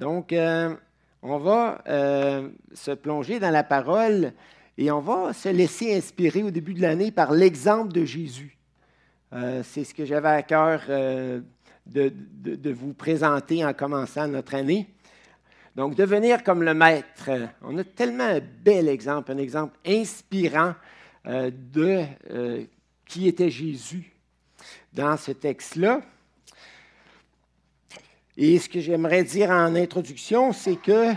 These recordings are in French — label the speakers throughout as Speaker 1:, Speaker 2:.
Speaker 1: Donc, euh, on va euh, se plonger dans la parole et on va se laisser inspirer au début de l'année par l'exemple de Jésus. Euh, c'est ce que j'avais à cœur de, vous présenter en commençant notre année. Donc, devenir comme le Maître. On a tellement un bel exemple, un exemple inspirant de qui était Jésus dans ce texte-là. Et ce que j'aimerais dire en introduction, c'est que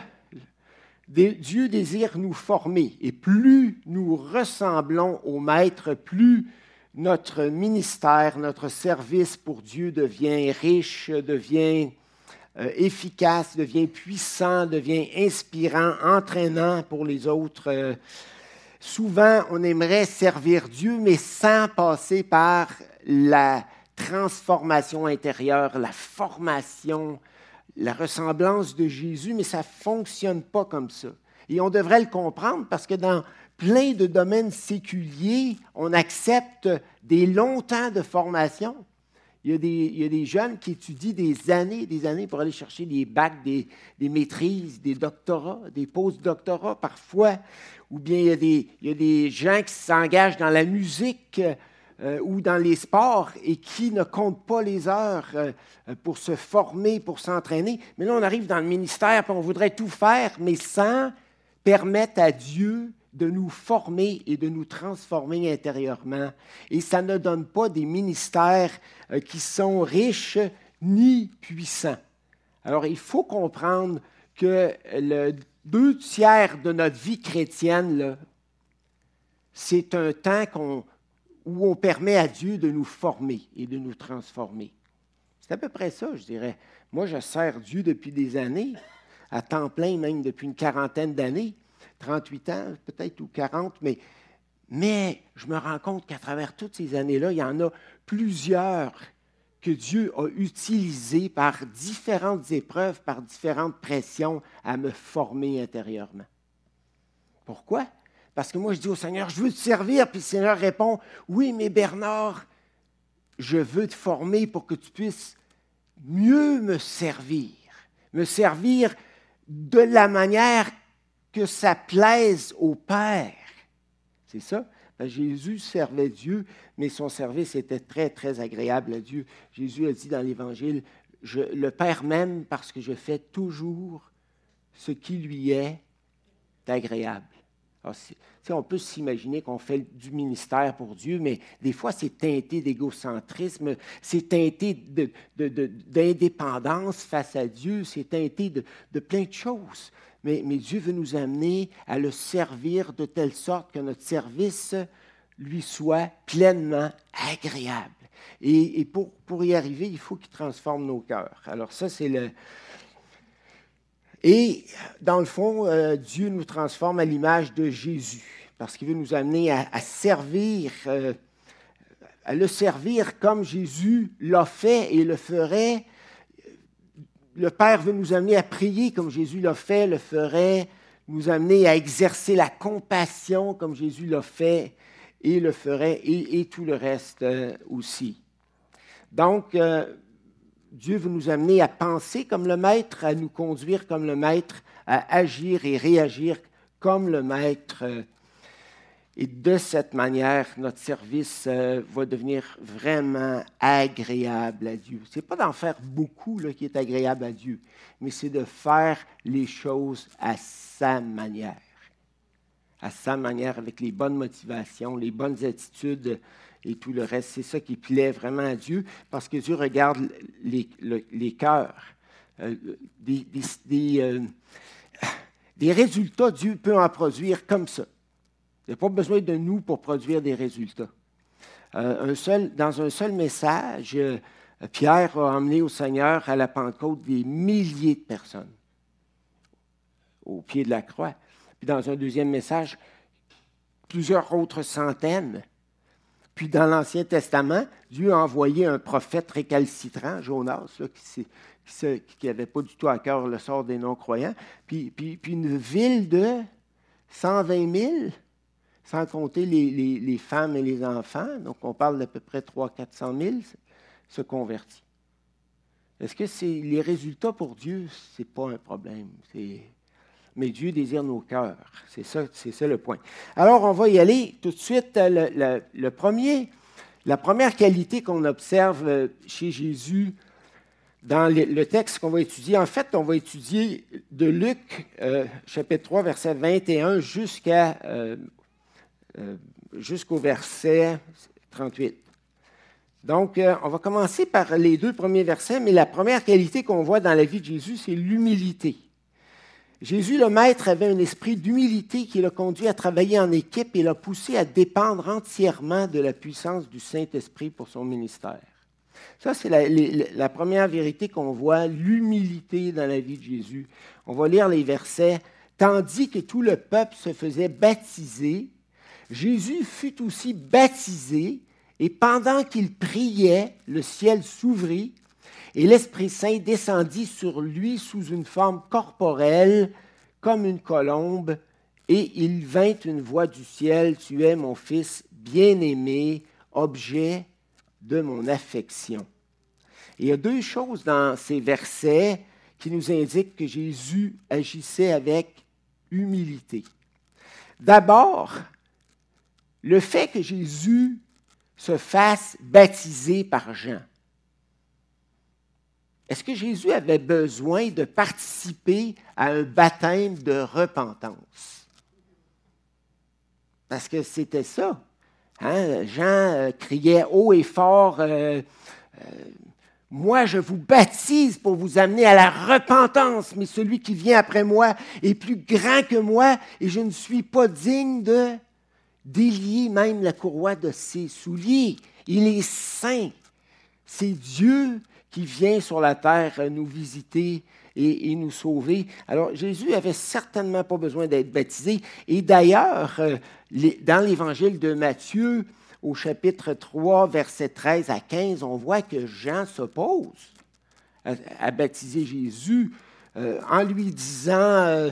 Speaker 1: Dieu désire nous former. Et plus nous ressemblons au Maître, plus notre ministère, notre service pour Dieu devient riche, devient euh, efficace, devient puissant, devient inspirant, entraînant pour les autres. Euh, souvent, on aimerait servir Dieu, mais sans passer par la transformation intérieure, la formation, la ressemblance de Jésus, mais ça ne fonctionne pas comme ça. Et on devrait le comprendre parce que dans plein de domaines séculiers, on accepte des longs temps de formation. Il y, a des, jeunes qui étudient des années et des années pour aller chercher des bacs, des, des maîtrises, des doctorats, des post-doctorats parfois. Ou bien il y a des, il y a des gens qui s'engagent dans la musique euh, ou dans les sports et qui ne comptent pas les heures euh, pour se former, pour s'entraîner. Mais là, on arrive dans le ministère, et on voudrait tout faire, mais sans permettre à Dieu de nous former et de nous transformer intérieurement. Et ça ne donne pas des ministères euh, qui sont riches ni puissants. Alors, il faut comprendre que le deux tiers de notre vie chrétienne, c'est un temps qu'on où on permet à Dieu de nous former et de nous transformer. C'est à peu près ça, je dirais. Moi, je sers Dieu depuis des années, à temps plein même depuis une quarantaine d'années, 38 ans peut-être ou 40, mais, mais je me rends compte qu'à travers toutes ces années-là, il y en a plusieurs que Dieu a utilisées par différentes épreuves, par différentes pressions à me former intérieurement. Pourquoi? Parce que moi, je dis au Seigneur, je veux te servir. Puis le Seigneur répond, oui, mais Bernard, je veux te former pour que tu puisses mieux me servir. Me servir de la manière que ça plaise au Père. C'est ça? Jésus servait Dieu, mais son service était très, très agréable à Dieu. Jésus a dit dans l'Évangile, le Père m'aime parce que je fais toujours ce qui lui est agréable. Ah, on peut s'imaginer qu'on fait du ministère pour Dieu, mais des fois, c'est teinté d'égocentrisme, c'est teinté d'indépendance face à Dieu, c'est teinté de, plein de choses. Mais, Dieu veut nous amener à le servir de telle sorte que notre service lui soit pleinement agréable. Et, pour y arriver, il faut qu'il transforme nos cœurs. Alors ça, c'est le, et dans le fond, euh, Dieu nous transforme à l'image de Jésus, parce qu'il veut nous amener à, servir, euh, à le servir comme Jésus l'a fait et le ferait. Le Père veut nous amener à prier comme Jésus l'a fait, le ferait, nous amener à exercer la compassion comme Jésus l'a fait et le ferait, et, tout le reste euh, aussi. Donc, Dieu veut nous amener à penser comme le Maître, à nous conduire comme le Maître, à agir et réagir comme le Maître. Et de cette manière, notre service euh, va devenir vraiment agréable à Dieu. Ce n'est pas d'en faire beaucoup là, qui est agréable à Dieu, mais c'est de faire les choses à sa manière. À sa manière, avec les bonnes motivations, les bonnes attitudes et tout le reste. C'est ça qui plaît vraiment à Dieu, parce que Dieu regarde les, cœurs. Euh, euh, des, résultats, Dieu peut en produire comme ça. Il n'y a pas besoin de nous pour produire des résultats. Euh, un seul, dans un seul message, Pierre a emmené au Seigneur à la Pentecôte des milliers de personnes au pied de la croix. Puis dans un deuxième message, plusieurs autres centaines. Puis dans l'Ancien Testament, Dieu a envoyé un prophète récalcitrant, Jonas, qui n'avait pas du tout à cœur le sort des non-croyants, puis, une ville de 120 000, sans compter les, femmes et les enfants, donc on parle d'à peu près 300-400 000, se convertit. Est-ce que les résultats pour Dieu, ce n'est pas un problème. Mais Dieu désire nos cœurs. C'est ça, le point. Alors, on va y aller tout de suite. Le, premier, la première qualité qu'on observe euh, chez Jésus dans le, texte qu'on va étudier, en fait, on va étudier de Luc, euh, chapitre 3, verset 21 jusqu'à, euh, jusqu'au verset 38. Donc, euh, on va commencer par les deux premiers versets, mais la première qualité qu'on voit dans la vie de Jésus, c'est l'humilité. Jésus, le Maître, avait un esprit d'humilité qui l'a conduit à travailler en équipe et l'a poussé à dépendre entièrement de la puissance du Saint-Esprit pour son ministère. Ça, c'est la, première vérité qu'on voit, l'humilité dans la vie de Jésus. On va lire les versets. Tandis que tout le peuple se faisait baptiser, Jésus fut aussi baptisé et pendant qu'il priait, le ciel s'ouvrit et l'Esprit Saint descendit sur lui sous une forme corporelle comme une colombe, et il vint une voix du ciel, Tu es mon Fils bien-aimé, objet de mon affection. il y a deux choses dans ces versets qui nous indiquent que Jésus agissait avec humilité. D'abord, le fait que Jésus se fasse baptiser par Jean. Est-ce que Jésus avait besoin de participer à un baptême de repentance? Parce que c'était ça. Hein? Jean euh, criait haut et fort, euh, euh, Moi je vous baptise pour vous amener à la repentance, mais celui qui vient après moi est plus grand que moi et je ne suis pas digne de délier même la courroie de ses souliers. Il est saint. C'est Dieu qui vient sur la terre nous visiter et, nous sauver. Alors Jésus n'avait certainement pas besoin d'être baptisé. Et d'ailleurs, euh, dans l'évangile de Matthieu, au chapitre 3, versets 13 à 15, on voit que Jean s'oppose à, baptiser Jésus euh, en lui disant, euh,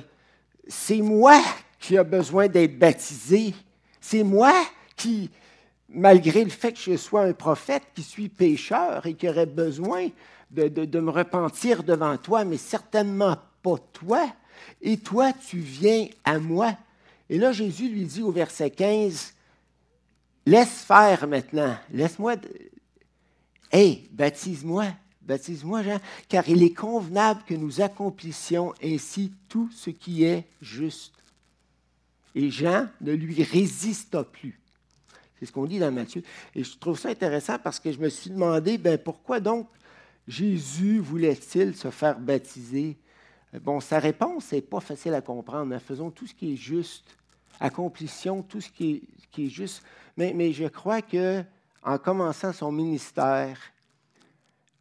Speaker 1: c'est moi qui ai besoin d'être baptisé c'est moi qui, malgré le fait que je sois un prophète, qui suis pécheur et qui aurait besoin de, me repentir devant toi, mais certainement pas toi. Et toi, tu viens à moi. Et là, Jésus lui dit au verset 15, Laisse faire maintenant, laisse-moi. Hé, baptise-moi, baptise-moi, Jean, car il est convenable que nous accomplissions ainsi tout ce qui est juste. Et Jean ne lui résista plus. C'est ce qu'on dit dans Matthieu. Et je trouve ça intéressant parce que je me suis demandé, ben, pourquoi donc Jésus voulait-il se faire baptiser? Bon, sa réponse n'est pas facile à comprendre. Faisons tout ce qui est juste. Accomplissions tout ce qui est, qui est juste. Mais, mais je crois que en commençant son ministère,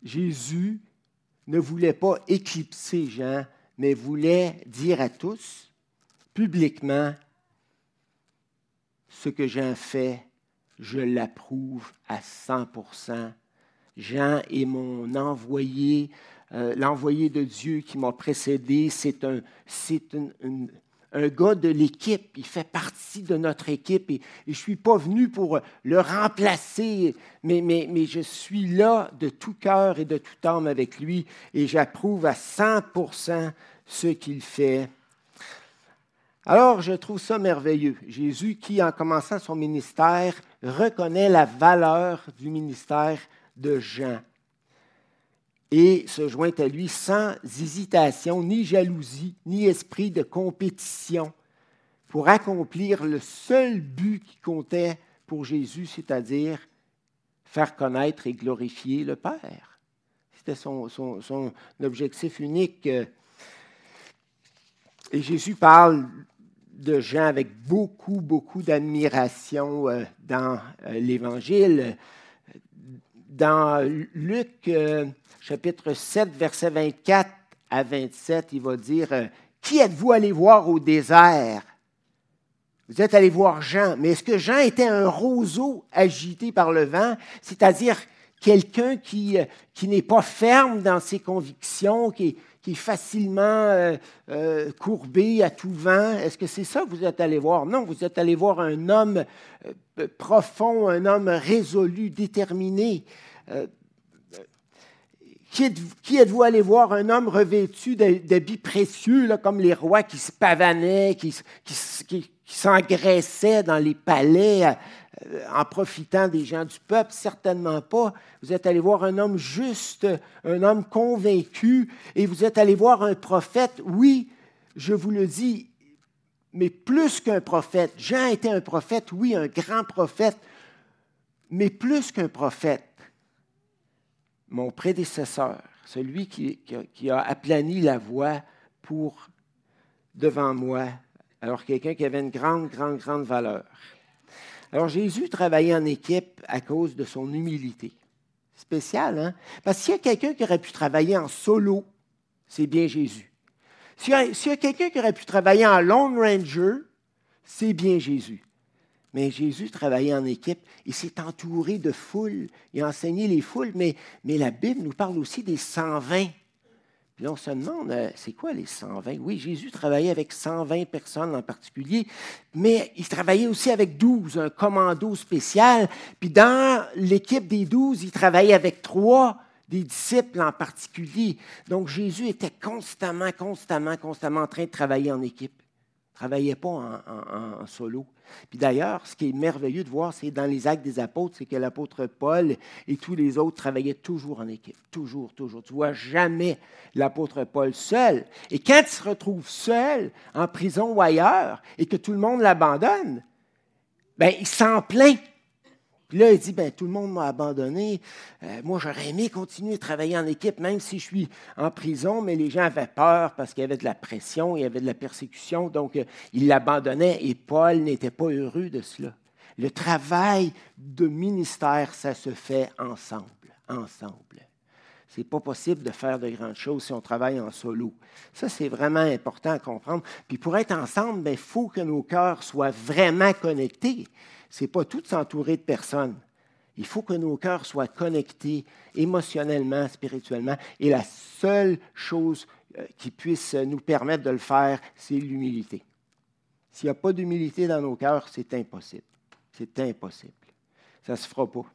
Speaker 1: Jésus ne voulait pas éclipser Jean, mais voulait dire à tous, publiquement, ce que Jean fait, je l'approuve à 100% Jean est mon envoyé, euh, l'envoyé de Dieu qui m'a précédé. C'est un, un gars de l'équipe. Il fait partie de notre équipe et, je ne suis pas venu pour le remplacer, mais, mais, mais je suis là de tout cœur et de toute âme avec lui et j'approuve à 100% ce qu'il fait. Alors, je trouve ça merveilleux. Jésus qui, en commençant son ministère, reconnaît la valeur du ministère de Jean et se joint à lui sans hésitation, ni jalousie, ni esprit de compétition pour accomplir le seul but qui comptait pour Jésus, c'est-à-dire faire connaître et glorifier le Père. C'était son, son, objectif unique. Et Jésus parle de gens avec beaucoup, beaucoup d'admiration euh, dans euh, l'Évangile. Dans Luc euh, chapitre 7, verset 24 à 27, il va dire, Qui êtes-vous allé voir au désert? Vous êtes allé voir Jean, mais est-ce que Jean était un roseau agité par le vent, c'est-à-dire quelqu'un qui, qui n'est pas ferme dans ses convictions, qui, est facilement euh, euh, courbé à tout vent. Est-ce que c'est ça que vous êtes allé voir? Non, vous êtes allé voir un homme euh, profond, un homme résolu, déterminé, qui, êtes, vous allé voir? Un homme revêtu d'habits précieux, comme les rois qui se pavanaient, qui, s'engraissaient dans les palais euh, en profitant des gens du peuple? Certainement pas. Vous êtes allé voir un homme juste, un homme convaincu, et vous êtes allé voir un prophète. Oui, je vous le dis, mais plus qu'un prophète. Jean était un prophète, oui, un grand prophète, mais plus qu'un prophète mon prédécesseur, celui qui, a, aplani la voie pour devant moi, alors quelqu'un qui avait une grande, grande, grande valeur. Alors Jésus travaillait en équipe à cause de son humilité. Spécial, hein? Parce qu'il y a quelqu'un qui aurait pu travailler en solo, c'est bien Jésus. S'il y a, a quelqu'un qui aurait pu travailler en Lone Ranger, c'est bien Jésus. Mais Jésus travaillait en équipe. Il s'est entouré de foules. Il a enseigné les foules, mais, mais la Bible nous parle aussi des 120. Là, on se demande, euh, c'est quoi les 120? Oui, Jésus travaillait avec 120 personnes en particulier, mais il travaillait aussi avec 12, un commando spécial. Puis dans l'équipe des 12, il travaillait avec trois des disciples en particulier. Donc Jésus était constamment, constamment, constamment en train de travailler en équipe. Il ne travaillait pas en solo. Puis d'ailleurs, ce qui est merveilleux de voir, c'est dans les actes des apôtres, c'est que l'apôtre Paul et tous les autres travaillaient toujours en équipe. Toujours, toujours. Tu vois jamais l'apôtre Paul seul. Et quand il se retrouve seul, en prison ou ailleurs, et que tout le monde l'abandonne, ben, il s'en plaint. Puis là, il dit, ben, tout le monde m'a abandonné. Euh, moi, j'aurais aimé continuer à travailler en équipe, même si je suis en prison, mais les gens avaient peur parce qu'il y avait de la pression, il y avait de la persécution, donc euh, ils l'abandonnaient et Paul n'était pas heureux de cela. Le travail de ministère, ça se fait ensemble, ensemble. Ce n'est pas possible de faire de grandes choses si on travaille en solo. Ça, c'est vraiment important à comprendre. Puis pour être ensemble, il ben, faut que nos cœurs soient vraiment connectés n'est pas tout s'entourer de personnes. Il faut que nos cœurs soient connectés émotionnellement, spirituellement. Et la seule chose euh, qui puisse nous permettre de le faire, c'est l'humilité. S'il n'y a pas d'humilité dans nos cœurs, c'est impossible. C'est impossible. Ça ne se fera pas.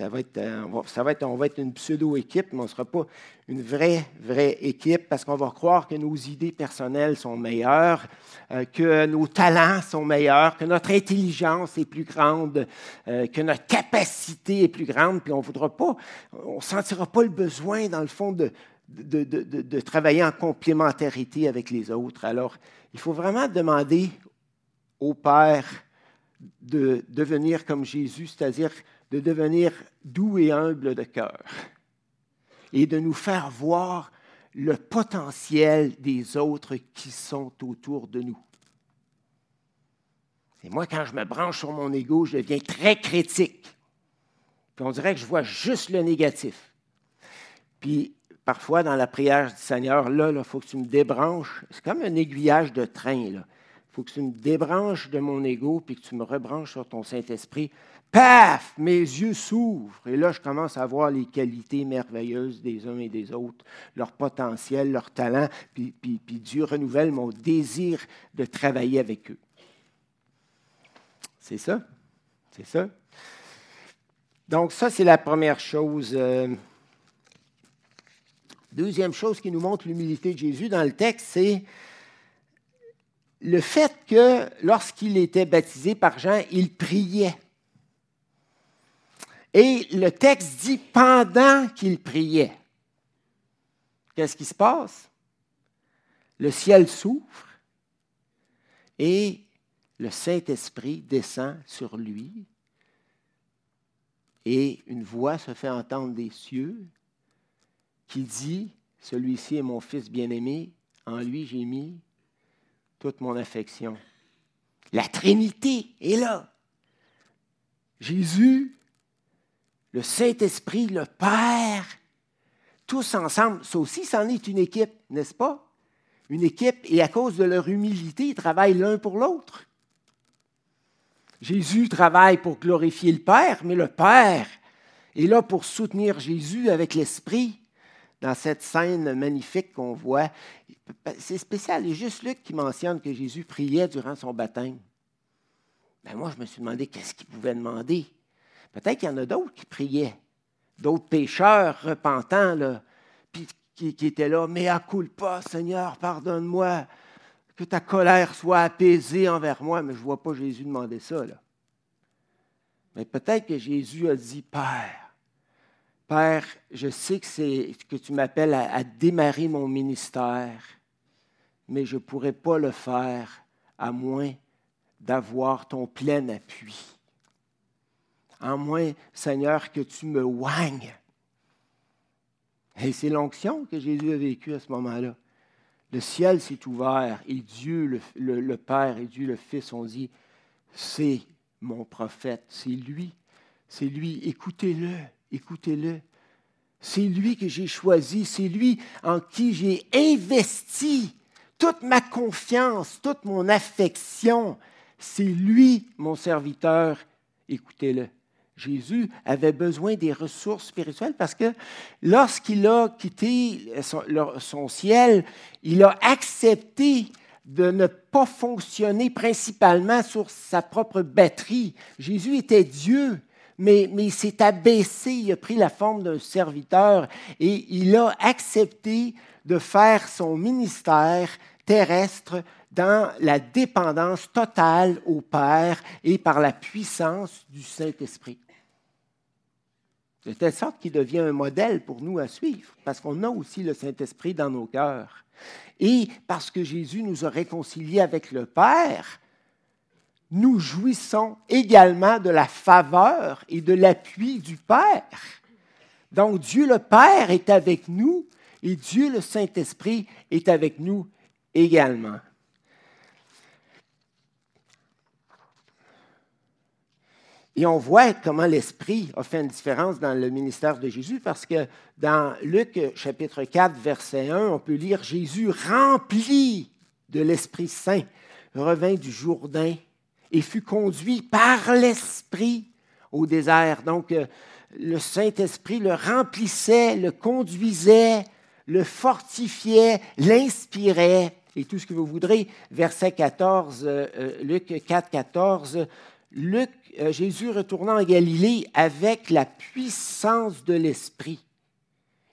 Speaker 1: Euh, ça va être, on va être une pseudo-équipe, mais on ne sera pas une vraie, vraie équipe parce qu'on va croire que nos idées personnelles sont meilleures, euh, que nos talents sont meilleurs, que notre intelligence est plus grande, euh, que notre capacité est plus grande, puis on voudra pas, on sentira pas le besoin, dans le fond, de, de, de, de, travailler en complémentarité avec les autres. Alors, il faut vraiment demander au Père de devenir comme Jésus, c'est-à-dire de devenir doux et humble de cœur et de nous faire voir le potentiel des autres qui sont autour de nous. Et moi, quand je me branche sur mon ego, je deviens très critique. Puis on dirait que je vois juste le négatif. Puis parfois, dans la prière du Seigneur, là, il faut que tu me débranches. C'est comme un aiguillage de train. Il faut que tu me débranches de mon ego puis que tu me rebranches sur ton Saint-Esprit paf, mes yeux s'ouvrent. Et là, je commence à voir les qualités merveilleuses des uns et des autres, leur potentiel, leur talent, puis, puis, Dieu renouvelle mon désir de travailler avec eux. C'est ça? C'est ça? Donc, ça, c'est la première chose. Euh, deuxième chose qui nous montre l'humilité de Jésus dans le texte, c'est le fait que lorsqu'il était baptisé par Jean, il priait. Et le texte dit pendant qu'il priait. Qu'est-ce qui se passe? Le ciel s'ouvre et le Saint-Esprit descend sur lui et une voix se fait entendre des cieux qui dit, celui-ci est mon fils bien-aimé, en lui j'ai mis toute mon affection. La Trinité est là. Jésus le Saint-Esprit, le Père, tous ensemble. Ça aussi, c'en est une équipe, n'est-ce pas? Une équipe, et à cause de leur humilité, ils travaillent l'un pour l'autre. Jésus travaille pour glorifier le Père, mais le Père est là pour soutenir Jésus avec l'Esprit dans cette scène magnifique qu'on voit. C'est spécial. A juste Luc qui mentionne que Jésus priait durant son baptême. Ben moi, je me suis demandé qu'est-ce qu'il pouvait demander. Peut-être qu'il y en a d'autres qui priaient d'autres pécheurs repentants, là, qui, étaient là, mais à pas, Seigneur, pardonne-moi, que ta colère soit apaisée envers moi, mais je ne vois pas Jésus demander ça. Là. Mais peut-être que Jésus a dit, Père, Père, je sais que, c'est, que tu m'appelles à, à démarrer mon ministère, mais je ne pourrais pas le faire à moins d'avoir ton plein appui. À moins, Seigneur, que tu me oignes. Et c'est l'onction que Jésus a vécue à ce moment-là. Le ciel s'est ouvert et Dieu, le, le, Père et Dieu, le Fils, ont dit, c'est mon prophète, c'est lui, c'est lui, écoutez-le, écoutez-le. C'est lui que j'ai choisi, c'est lui en qui j'ai investi toute ma confiance, toute mon affection. C'est lui, mon serviteur. Écoutez-le. Jésus avait besoin des ressources spirituelles parce que lorsqu'il a quitté son, ciel, il a accepté de ne pas fonctionner principalement sur sa propre batterie. Jésus était Dieu, mais, mais il s'est abaissé, il a pris la forme d'un serviteur et il a accepté de faire son ministère terrestre dans la dépendance totale au Père et par la puissance du Saint-Esprit. De telle sorte qu'il devient un modèle pour nous à suivre, parce qu'on a aussi le Saint-Esprit dans nos cœurs. Et parce que Jésus nous a réconciliés avec le Père, nous jouissons également de la faveur et de l'appui du Père. Donc Dieu le Père est avec nous et Dieu le Saint-Esprit est avec nous également. Et on voit comment l'Esprit a fait une différence dans le ministère de Jésus parce que dans Luc chapitre 4, verset 1, on peut lire Jésus rempli de l'Esprit Saint revint du Jourdain et fut conduit par l'Esprit au désert. Donc, euh, le Saint-Esprit le remplissait, le conduisait, le fortifiait, l'inspirait et tout ce que vous voudrez. Verset 14, euh, euh, Luc 4, 14. Luc, Jésus retournant en Galilée avec la puissance de l'Esprit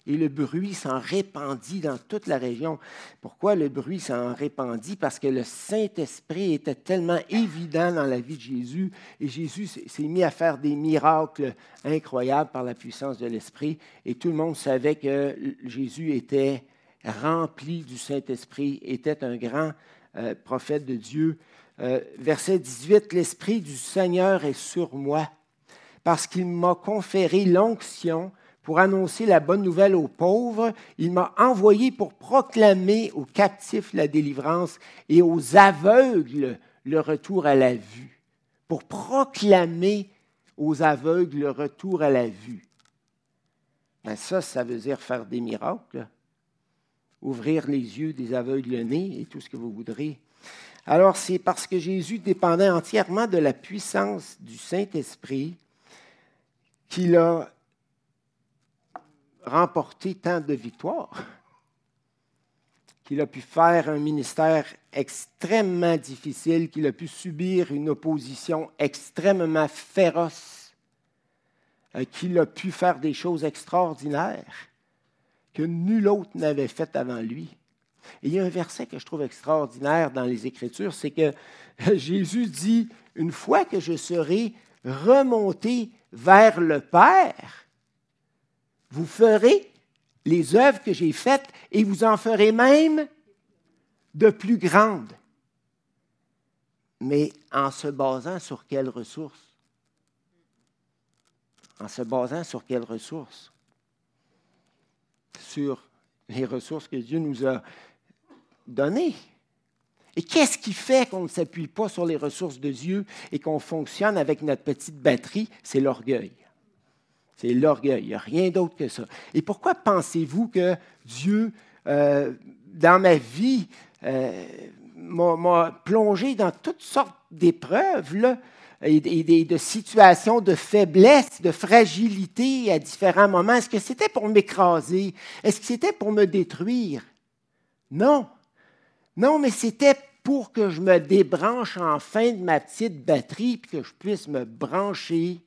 Speaker 1: et le bruit s'en répandit dans toute la région. Pourquoi le bruit s'en répandit? Parce que le Saint-Esprit était tellement évident dans la vie de Jésus et Jésus s'est mis à faire des miracles incroyables par la puissance de l'Esprit et tout le monde savait que Jésus était rempli du Saint-Esprit, était un grand euh, prophète de Dieu. Euh, verset 18, L'Esprit du Seigneur est sur moi parce qu'il m'a conféré l'onction pour annoncer la bonne nouvelle aux pauvres. Il m'a envoyé pour proclamer aux captifs la délivrance et aux aveugles le retour à la vue. Pour proclamer aux aveugles le retour à la vue. Ben ça, ça veut dire faire des miracles, ouvrir les yeux des aveugles nés et tout ce que vous voudrez. Alors, c'est parce que Jésus dépendait entièrement de la puissance du Saint-Esprit qu'il a remporté tant de victoires qu'il a pu faire un ministère extrêmement difficile, qu'il a pu subir une opposition extrêmement féroce, euh, qu'il a pu faire des choses extraordinaires que nul autre n'avait fait avant lui. Il y a un verset que je trouve extraordinaire dans les Écritures, c'est que Jésus dit, une fois que je serai remonté vers le Père, vous ferez les œuvres que j'ai faites et vous en ferez même de plus grandes. Mais en se basant sur quelles ressources? En se basant sur quelles ressources? Sur les ressources que Dieu nous a données. Et qu'est-ce qui fait qu'on ne s'appuie pas sur les ressources de Dieu et qu'on fonctionne avec notre petite batterie? C'est l'orgueil. C'est l'orgueil. Il n'y a rien d'autre que ça. Et pourquoi pensez-vous que Dieu, euh, dans ma vie, euh, m'a plongé dans toutes sortes d'épreuves et, et, de situations de faiblesse, de fragilité à différents moments? Est-ce que c'était pour m'écraser? Est-ce que c'était pour me détruire? Non. Non, mais c'était pour que je me débranche enfin de ma petite batterie et que je puisse me brancher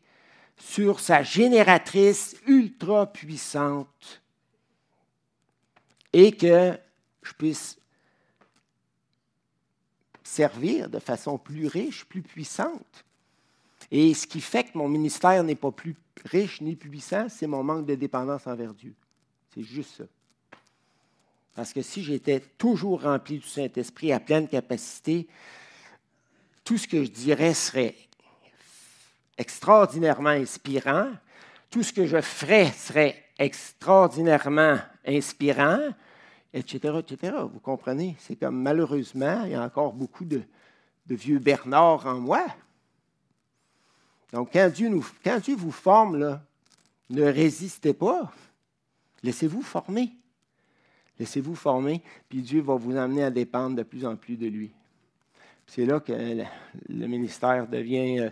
Speaker 1: sur sa génératrice ultra puissante et que je puisse servir de façon plus riche, plus puissante. Et ce qui fait que mon ministère n'est pas plus riche ni puissant, c'est mon manque de dépendance envers Dieu. C'est juste ça. Parce que si j'étais toujours rempli du Saint-Esprit à pleine capacité, tout ce que je dirais serait extraordinairement inspirant, tout ce que je ferais serait extraordinairement inspirant, etc., etc. Vous comprenez? C'est comme malheureusement, il y a encore beaucoup de, vieux Bernard en moi. Donc, quand Dieu, vous forme, ne résistez pas. Laissez-vous former. Laissez-vous former, puis Dieu va vous amener à dépendre de plus en plus de lui. C'est là que le ministère devient euh,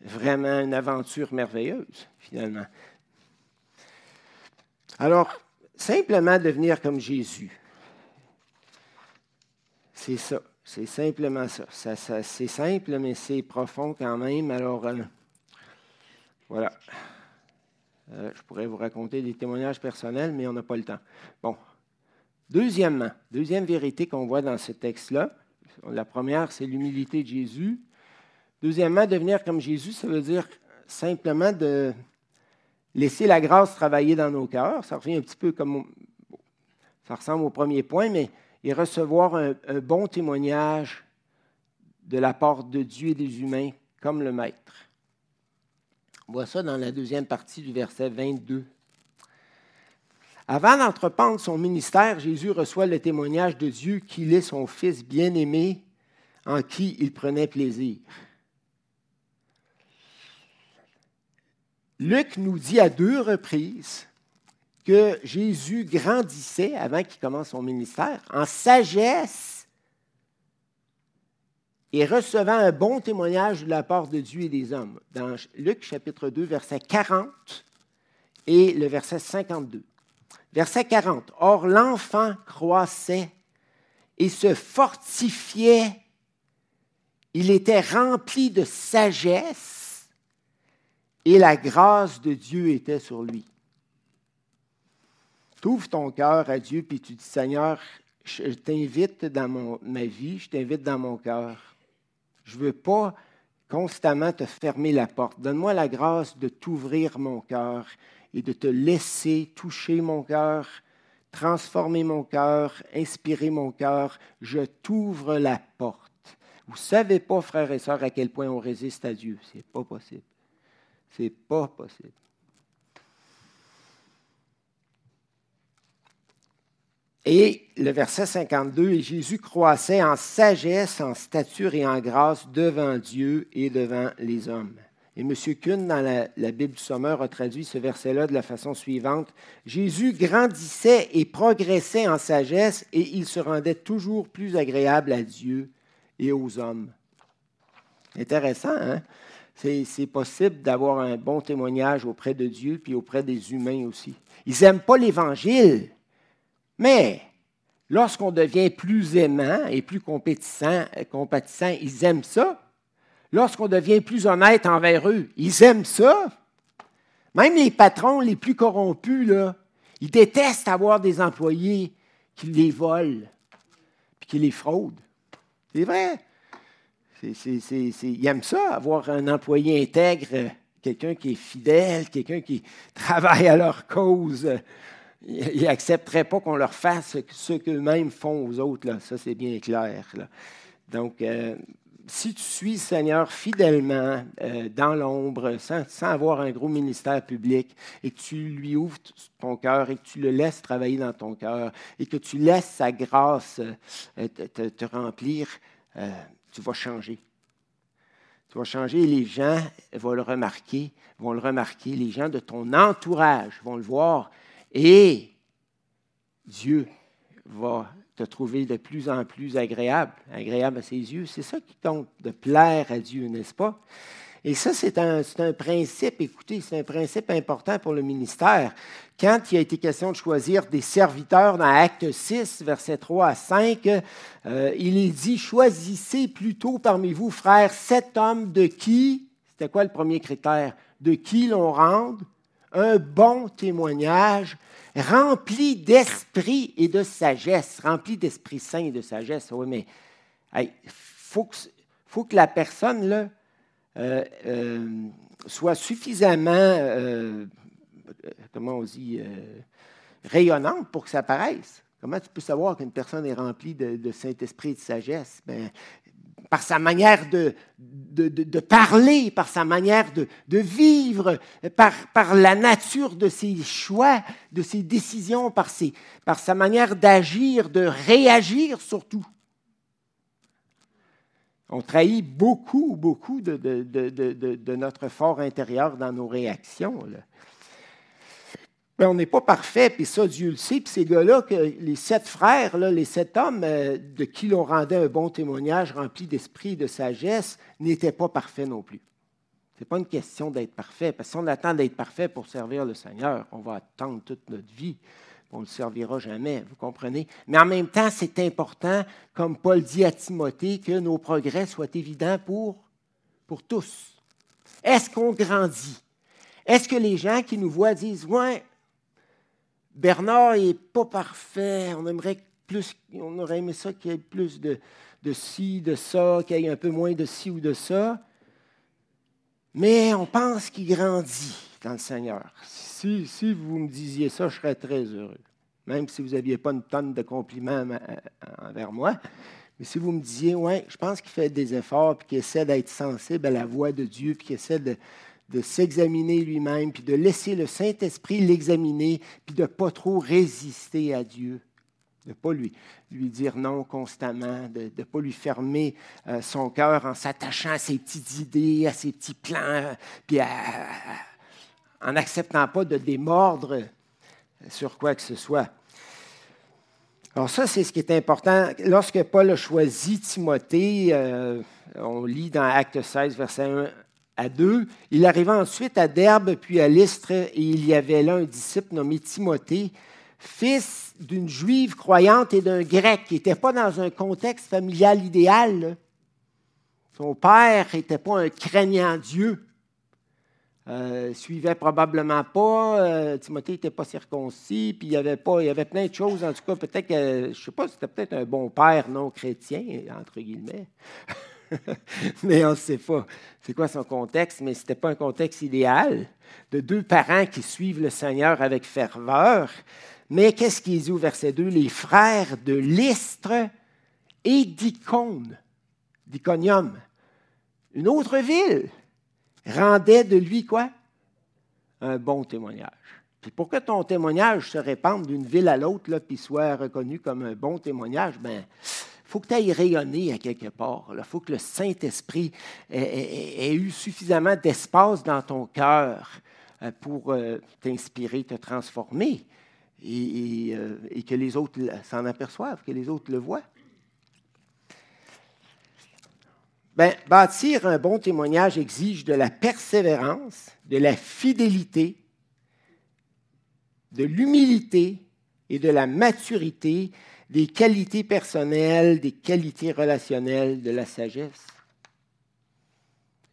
Speaker 1: vraiment une aventure merveilleuse, finalement. Alors, simplement devenir comme Jésus. C'est ça. C'est simplement ça. c'est simple, mais c'est profond quand même. Alors, euh, voilà. Euh, je pourrais vous raconter des témoignages personnels, mais on n'a pas le temps. Bon. Deuxièmement, deuxième vérité qu'on voit dans ce texte-là, la première, c'est l'humilité de Jésus. Deuxièmement, devenir comme Jésus, ça veut dire simplement de laisser la grâce travailler dans nos cœurs. Ça revient un petit peu comme. Ça ressemble au premier point, mais et recevoir un, un bon témoignage de la part de Dieu et des humains comme le Maître. On voit ça dans la deuxième partie du verset 22. Avant d'entreprendre son ministère, Jésus reçoit le témoignage de Dieu qu'il est son Fils bien-aimé en qui il prenait plaisir. Luc nous dit à deux reprises que Jésus grandissait avant qu'il commence son ministère en sagesse et recevant un bon témoignage de la part de Dieu et des hommes. Dans Luc chapitre 2, verset 40 et le verset 52. Verset 40. Or l'enfant croissait et se fortifiait. Il était rempli de sagesse et la grâce de Dieu était sur lui. Tu ton cœur à Dieu puis tu dis Seigneur, je t'invite dans ma vie, je t'invite dans mon cœur. Je ne veux pas constamment te fermer la porte. Donne-moi la grâce de t'ouvrir mon cœur et de te laisser toucher mon cœur, transformer mon cœur, inspirer mon cœur. Je t'ouvre la porte. Vous ne savez pas, frères et sœurs, à quel point on résiste à Dieu. Ce n'est pas possible. Ce n'est pas possible. Et le verset 52, et Jésus croissait en sagesse, en stature et en grâce devant Dieu et devant les hommes. Et M. Kuhn, dans la, Bible du Sommeur, a traduit ce verset-là de la façon suivante. Jésus grandissait et progressait en sagesse et il se rendait toujours plus agréable à Dieu et aux hommes. Intéressant, hein? C'est possible d'avoir un bon témoignage auprès de Dieu puis auprès des humains aussi. Ils n'aiment pas l'Évangile, mais lorsqu'on devient plus aimant et plus compétissant, compatissant, ils aiment ça. Lorsqu'on devient plus honnête envers eux, ils aiment ça. Même les patrons les plus corrompus, là, ils détestent avoir des employés qui les volent et qui les fraudent. C'est vrai. ils aiment ça, avoir un employé intègre, quelqu'un qui est fidèle, quelqu'un qui travaille à leur cause ils n'accepteraient pas qu'on leur fasse ce qu'eux-mêmes font aux autres. Ça, c'est bien clair. Donc, euh, si tu suis Seigneur fidèlement euh, dans l'ombre, sans, avoir un gros ministère public, et que tu lui ouvres ton cœur et que tu le laisses travailler dans ton cœur, et que tu laisses sa grâce euh, te, remplir, tu vas changer. Tu vas changer et les gens vont le remarquer, vont le remarquer. Les gens de ton entourage vont le voir et Dieu va te trouver de plus en plus agréable, agréable à ses yeux. C'est ça qui compte, de plaire à Dieu, n'est-ce pas? Et ça, c'est un, principe, écoutez, c'est un principe important pour le ministère. Quand il a été question de choisir des serviteurs dans Acte 6, versets 3 à 5, euh, il dit, choisissez plutôt parmi vous, frères, sept hommes de qui, c'était quoi le premier critère? de qui l'on rende un bon témoignage rempli d'esprit et de sagesse, rempli d'esprit saint et de sagesse. Oui, mais il faut, que, la personne euh, euh, soit suffisamment, euh, rayonnante pour que ça paraisse. Comment tu peux savoir qu'une personne est remplie de, Saint-Esprit et de sagesse? Ben, par sa manière de, de, parler, par sa manière de, vivre, par, par, la nature de ses choix, de ses décisions, par, ses, par sa manière d'agir, de réagir surtout. On trahit beaucoup, beaucoup de, notre fort intérieur dans nos réactions. Mais on n'est pas parfait, puis ça, Dieu le sait. Puis ces gars-là, les sept frères, les sept hommes euh, de qui l'on rendait un bon témoignage rempli d'esprit et de sagesse, n'étaient pas parfaits non plus. Ce n'est pas une question d'être parfait, parce que si on attend d'être parfait pour servir le Seigneur, on va attendre toute notre vie. On ne le servira jamais, vous comprenez? Mais en même temps, c'est important, comme Paul dit à Timothée, que nos progrès soient évidents pour, pour tous. Est-ce qu'on grandit? Est-ce que les gens qui nous voient disent, ouais, Bernard n'est pas parfait. On aimerait plus, on aurait aimé ça qu'il y ait plus de, de ci, de ça, qu'il y ait un peu moins de ci ou de ça. Mais on pense qu'il grandit dans le Seigneur. Si, si, vous me disiez ça, je serais très heureux. Même si vous n'aviez pas une tonne de compliments envers moi. Mais si vous me disiez, ouais, je pense qu'il fait des efforts, puis qu'il essaie d'être sensible à la voix de Dieu, puis qu'il essaie de, de s'examiner lui-même, puis de laisser le Saint-Esprit l'examiner, puis de ne pas trop résister à Dieu, de ne pas lui, lui dire non constamment, de ne pas lui fermer euh, son cœur en s'attachant à ses petites idées, à ses petits plans, puis en n'acceptant pas de démordre sur quoi que ce soit. Alors ça, c'est ce qui est important. Lorsque Paul a choisi Timothée, euh, on lit dans Acte 16, verset 1 à deux. Il arriva ensuite à Derbe, puis à Lystre, et il y avait là un disciple nommé Timothée, fils d'une juive croyante et d'un grec, qui n'était pas dans un contexte familial idéal. Son père n'était pas un craignant Dieu. Euh, suivait probablement pas. Euh, Timothée n'était pas circoncis, puis il y avait pas, il y avait plein de choses. En tout cas, peut-être que, je sais pas, c'était peut-être un bon père non chrétien entre guillemets. mais on ne sait pas c'est quoi son contexte, mais ce n'était pas un contexte idéal de deux parents qui suivent le Seigneur avec ferveur. Mais qu'est-ce qu'il dit au verset 2? Les frères de Lystre et d'Icône, d'Iconium, une autre ville, rendaient de lui quoi? Un bon témoignage. Puis pour que ton témoignage se répande d'une ville à l'autre, puis soit reconnu comme un bon témoignage, ben, faut que tu ailles rayonner à quelque part. Il faut que le Saint-Esprit ait, eu suffisamment d'espace dans ton cœur euh, pour euh, t'inspirer, te transformer euh, et, que les autres s'en aperçoivent, que les autres le voient. Ben, bâtir un bon témoignage exige de la persévérance, de la fidélité, de l'humilité et de la maturité des qualités personnelles, des qualités relationnelles, de la sagesse.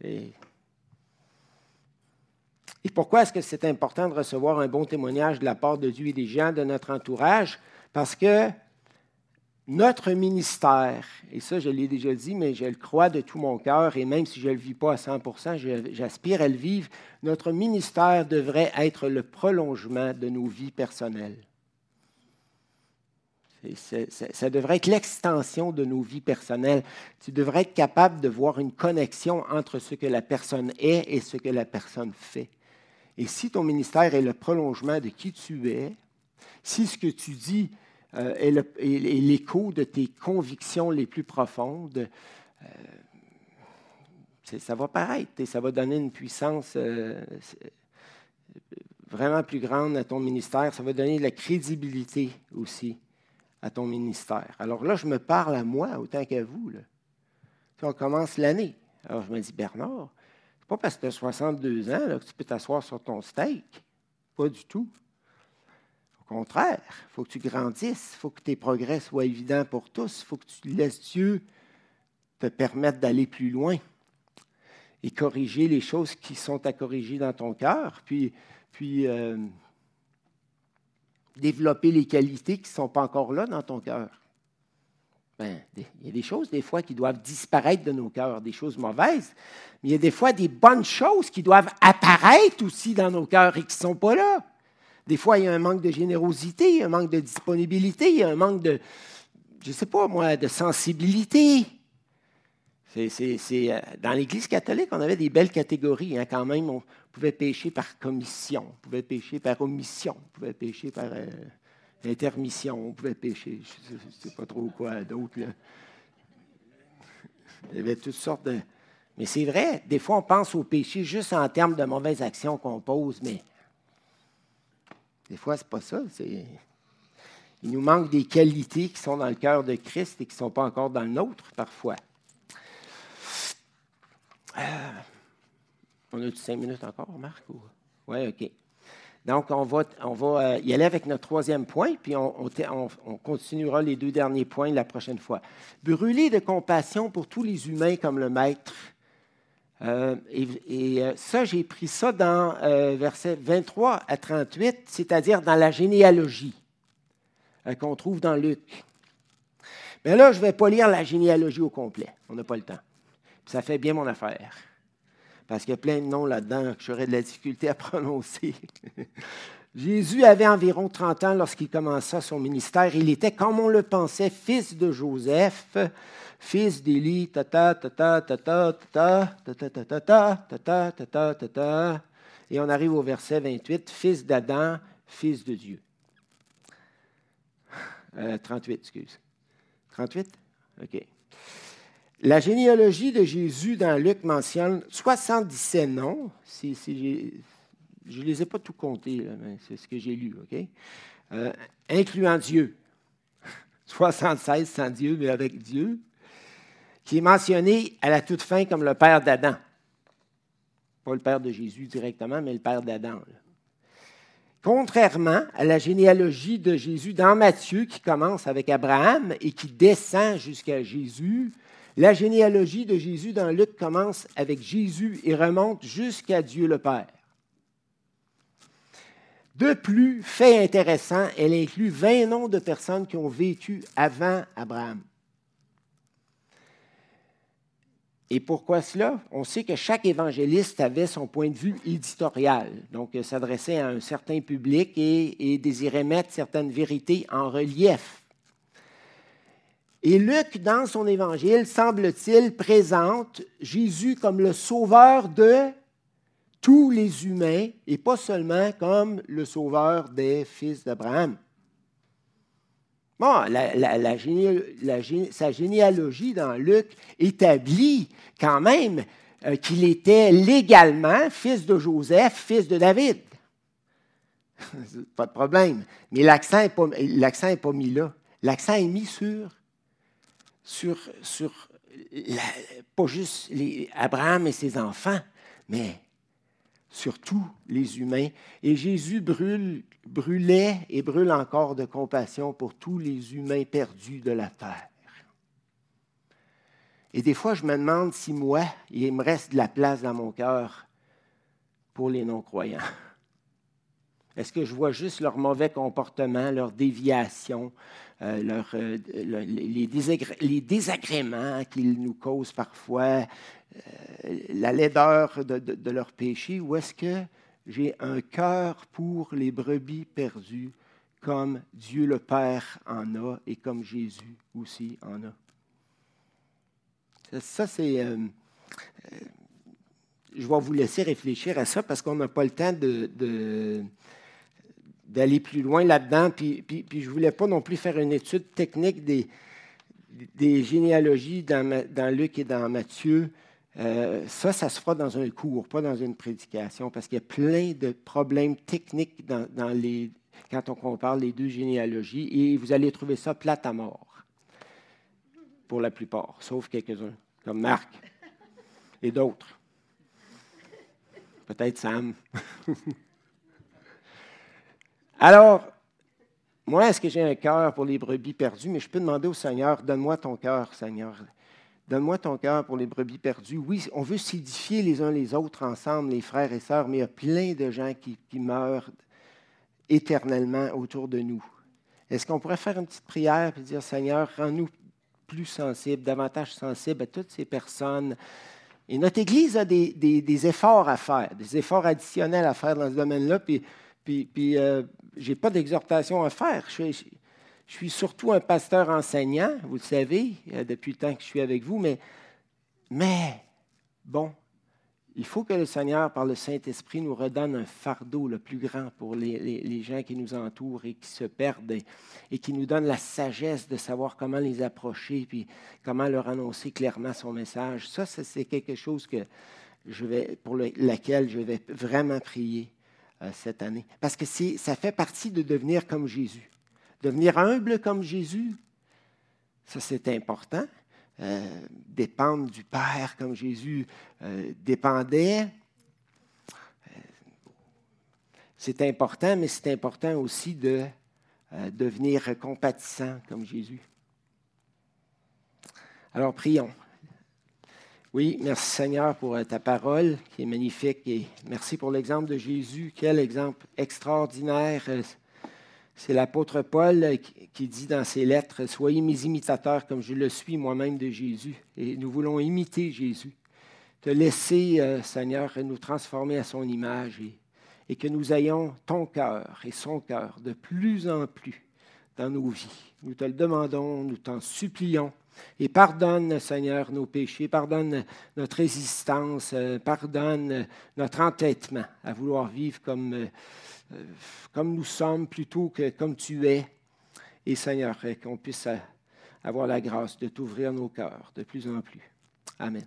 Speaker 1: Et, pourquoi est-ce que c'est important de recevoir un bon témoignage de la part de Dieu et des gens de notre entourage? Parce que notre ministère, et ça je l'ai déjà dit, mais je le crois de tout mon cœur, et même si je ne le vis pas à 100% j'aspire à le vivre, notre ministère devrait être le prolongement de nos vies personnelles ça devrait être l'extension de nos vies personnelles. Tu devrais être capable de voir une connexion entre ce que la personne est et ce que la personne fait. Et si ton ministère est le prolongement de qui tu es, si ce que tu dis euh, est l'écho de tes convictions les plus profondes, euh, ça va paraître et ça va donner une puissance euh, vraiment plus grande à ton ministère. Ça va donner de la crédibilité aussi à ton ministère. Alors là, je me parle à moi autant qu'à vous. On commence l'année. Alors je me dis, Bernard, c'est pas parce que tu as 62 ans que tu peux t'asseoir sur ton steak. Pas du tout. Au contraire, il faut que tu grandisses, il faut que tes progrès soient évidents pour tous, il faut que tu laisses Dieu te permettre d'aller plus loin. et corriger les choses qui sont à corriger dans ton cœur, puis, puis euh, développer les qualités qui ne sont pas encore là dans ton cœur. Ben, il y a des choses, des fois, qui doivent disparaître de nos cœurs, des choses mauvaises, mais il y a des fois des bonnes choses qui doivent apparaître aussi dans nos cœurs et qui ne sont pas là. Des fois, il y a un manque de générosité, un manque de disponibilité, il y a un manque de, je ne sais pas moi, de sensibilité. C'est, euh, dans l'Église catholique, on avait des belles catégories hein, quand même. On pouvait pécher par commission, on pouvait pécher par omission, on pouvait pécher par euh, intermission, on pouvait pécher, je ne sais pas trop quoi d'autre. Il y avait toutes sortes de... Mais c'est vrai, des fois on pense au péché juste en termes de mauvaises actions qu'on pose, mais des fois, ce n'est pas ça. Il nous manque des qualités qui sont dans le cœur de Christ et qui ne sont pas encore dans le nôtre parfois. Euh, on a cinq minutes encore, Marc? Oui, OK. Donc, on va, on va euh, y aller avec notre troisième point, puis on, on, continuera les deux derniers points la prochaine fois. Brûler de compassion pour tous les humains comme le Maître euh, et, ça, j'ai pris ça dans euh, versets 23 à 38, c'est-à-dire dans la généalogie qu'on trouve dans Luc. Mais là, je ne vais pas lire la généalogie au complet. On n'a pas le temps. Ça fait bien mon affaire. Parce qu'il y a plein de noms là-dedans que j'aurais de la difficulté à prononcer. Jésus avait environ 30 ans lorsqu'il commença son ministère. Il était, comme on le pensait, fils de Joseph, fils d'Élie, tata, tata, tata, tata, tata, tata, tata, tata, tata, Et on arrive au verset 28, fils d'Adam, fils de Dieu. 38, excuse. 38? OK. La généalogie de Jésus dans Luc mentionne 77 noms. je ne les ai pas tout comptés, mais c'est ce que j'ai lu, OK? incluant Dieu. 76 sans Dieu, mais avec Dieu qui est mentionné à la toute fin comme le père d'Adam. Pas le père de Jésus directement, mais le père d'Adam. Contrairement à la généalogie de Jésus dans Matthieu, qui commence avec Abraham et qui descend jusqu'à Jésus, la généalogie de Jésus dans Luc commence avec Jésus et remonte jusqu'à Dieu le Père. De plus, fait intéressant, elle inclut 20 noms de personnes qui ont vécu avant Abraham. Et pourquoi cela? On sait que chaque évangéliste avait son point de vue éditorial, donc s'adressait à un certain public et, désirait mettre certaines vérités en relief. Et Luc, dans son évangile, semble-t-il, présente Jésus comme le sauveur de tous les humains et pas seulement comme le sauveur des fils d'Abraham. Bon, sa généalogie dans Luc établit quand même euh, qu'il était légalement fils de Joseph, fils de David. pas de problème. Mais l'accent n'est pas, pas mis là. L'accent est mis sur, sur, sur pas juste Abraham et ses enfants, mais sur tous les humains. Et Jésus brûle, brûlait et brûle encore de compassion pour tous les humains perdus de la terre. Et des fois, je me demande si moi, il me reste de la place dans mon cœur pour les non-croyants. Est-ce que je vois juste leur mauvais comportement, leur déviation, euh, euh, les, désagréments qu'ils nous causent parfois, euh, la laideur de, leur péché, ou est-ce que j'ai un cœur pour les brebis perdues comme Dieu le Père en a et comme Jésus aussi en a? Ça, c'est... Je vais vous laisser réfléchir à ça parce qu'on n'a pas le temps de, d'aller plus loin là-dedans. Puis, puis, puis je ne voulais pas non plus faire une étude technique des, des généalogies dans, dans Luc et dans Matthieu. Euh, ça, ça se fera dans un cours, pas dans une prédication, parce qu'il y a plein de problèmes techniques dans, les, quand on compare les deux généalogies, et vous allez trouver ça plate à mort, pour la plupart, sauf quelques-uns, comme Marc et d'autres. Peut-être Sam. Alors, moi, est-ce que j'ai un cœur pour les brebis perdues? Mais je peux demander au Seigneur, donne-moi ton cœur, Seigneur. Donne-moi ton cœur pour les brebis perdues. Oui, on veut s'édifier les uns les autres ensemble, les frères et sœurs, mais il y a plein de gens qui, meurent éternellement autour de nous. Est-ce qu'on pourrait faire une petite prière et dire, Seigneur, rends-nous plus sensibles, davantage sensibles à toutes ces personnes? Et notre Église a des, efforts à faire, des efforts additionnels à faire dans ce domaine-là. Puis, puis, puis euh, pas d'exhortation à faire. Je, suis surtout un pasteur enseignant, vous le savez, euh, depuis le temps que je suis avec vous, mais, mais bon, il faut que le Seigneur, par le Saint-Esprit, nous redonne un fardeau le plus grand pour les, gens qui nous entourent et qui se perdent et, qui nous donne la sagesse de savoir comment les approcher puis comment leur annoncer clairement son message. Ça, c'est quelque chose que je vais, pour laquelle je vais vraiment prier cette année. Parce que ça fait partie de devenir comme Jésus. Devenir humble comme Jésus, ça c'est important. Euh, dépendre du Père comme Jésus euh, dépendait. Euh, c'est important, mais c'est important aussi de devenir compatissant comme Jésus. Alors prions. Oui, merci Seigneur pour ta parole qui est magnifique et merci pour l'exemple de Jésus. Quel exemple extraordinaire c'est l'apôtre Paul qui dit dans ses lettres, Soyez mes imitateurs comme je le suis moi-même de Jésus. Et nous voulons imiter Jésus, te laisser, euh, Seigneur, nous transformer à son image et que nous ayons ton cœur et son cœur de plus en plus dans nos vies. Nous te le demandons, nous t'en supplions. Et pardonne, Seigneur, nos péchés, pardonne notre résistance, euh, pardonne notre entêtement à vouloir vivre comme euh, euh, comme nous sommes plutôt que comme tu es. Et Seigneur, qu'on puisse avoir la grâce de t'ouvrir nos cœurs de plus en plus. Amen.